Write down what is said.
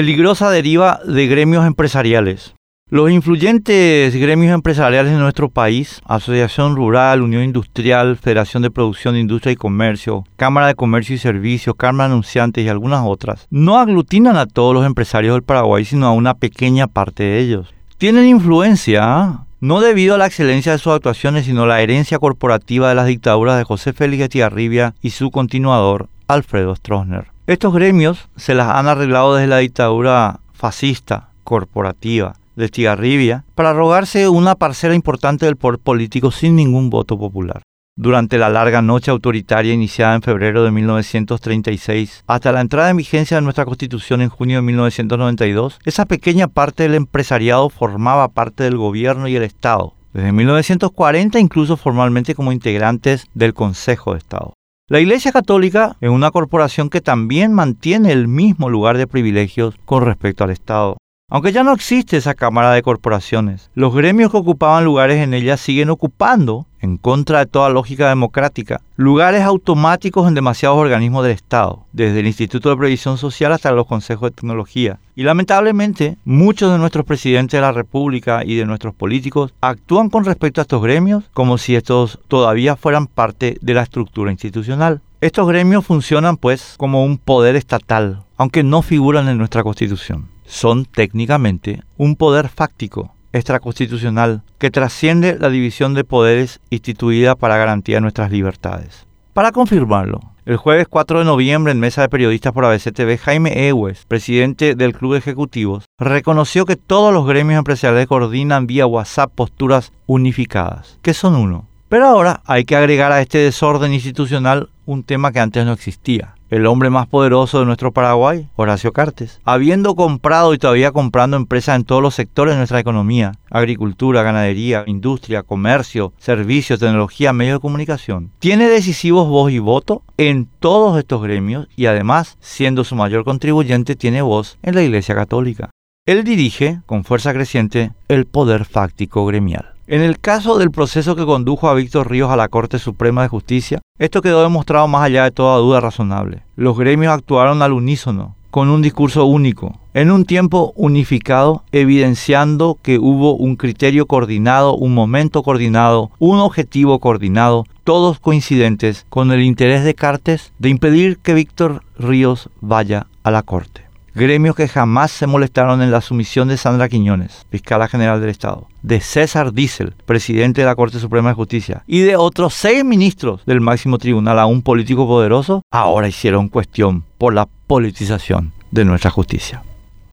Peligrosa deriva de gremios empresariales. Los influyentes gremios empresariales de nuestro país, Asociación Rural, Unión Industrial, Federación de Producción Industria y Comercio, Cámara de Comercio y Servicios, Cámara de Anunciantes y algunas otras, no aglutinan a todos los empresarios del Paraguay, sino a una pequeña parte de ellos. Tienen influencia, no debido a la excelencia de sus actuaciones, sino a la herencia corporativa de las dictaduras de José Félix Etigarribia y su continuador, Alfredo Stroessner. Estos gremios se las han arreglado desde la dictadura fascista, corporativa, de Estigarribia, para rogarse una parcela importante del poder político sin ningún voto popular. Durante la larga noche autoritaria iniciada en febrero de 1936 hasta la entrada en vigencia de nuestra Constitución en junio de 1992, esa pequeña parte del empresariado formaba parte del gobierno y el Estado, desde 1940 incluso formalmente como integrantes del Consejo de Estado. La Iglesia Católica es una corporación que también mantiene el mismo lugar de privilegios con respecto al Estado. Aunque ya no existe esa Cámara de Corporaciones, los gremios que ocupaban lugares en ella siguen ocupando, en contra de toda lógica democrática, lugares automáticos en demasiados organismos del Estado, desde el Instituto de Previsión Social hasta los consejos de tecnología. Y lamentablemente, muchos de nuestros presidentes de la República y de nuestros políticos actúan con respecto a estos gremios como si estos todavía fueran parte de la estructura institucional. Estos gremios funcionan pues como un poder estatal, aunque no figuran en nuestra Constitución son técnicamente un poder fáctico extraconstitucional que trasciende la división de poderes instituida para garantía nuestras libertades. Para confirmarlo, el jueves 4 de noviembre en mesa de periodistas por ABC TV, Jaime Ewes, presidente del Club de Ejecutivos, reconoció que todos los gremios empresariales coordinan vía WhatsApp posturas unificadas, que son uno. Pero ahora hay que agregar a este desorden institucional un tema que antes no existía, el hombre más poderoso de nuestro Paraguay, Horacio Cartes, habiendo comprado y todavía comprando empresas en todos los sectores de nuestra economía, agricultura, ganadería, industria, comercio, servicios, tecnología, medios de comunicación, tiene decisivos voz y voto en todos estos gremios y además, siendo su mayor contribuyente, tiene voz en la Iglesia Católica. Él dirige, con fuerza creciente, el poder fáctico gremial. En el caso del proceso que condujo a Víctor Ríos a la Corte Suprema de Justicia, esto quedó demostrado más allá de toda duda razonable. Los gremios actuaron al unísono, con un discurso único, en un tiempo unificado, evidenciando que hubo un criterio coordinado, un momento coordinado, un objetivo coordinado, todos coincidentes con el interés de Cartes de impedir que Víctor Ríos vaya a la Corte gremios que jamás se molestaron en la sumisión de Sandra Quiñones, fiscala general del Estado, de César Diesel, presidente de la Corte Suprema de Justicia, y de otros seis ministros del máximo tribunal a un político poderoso, ahora hicieron cuestión por la politización de nuestra justicia.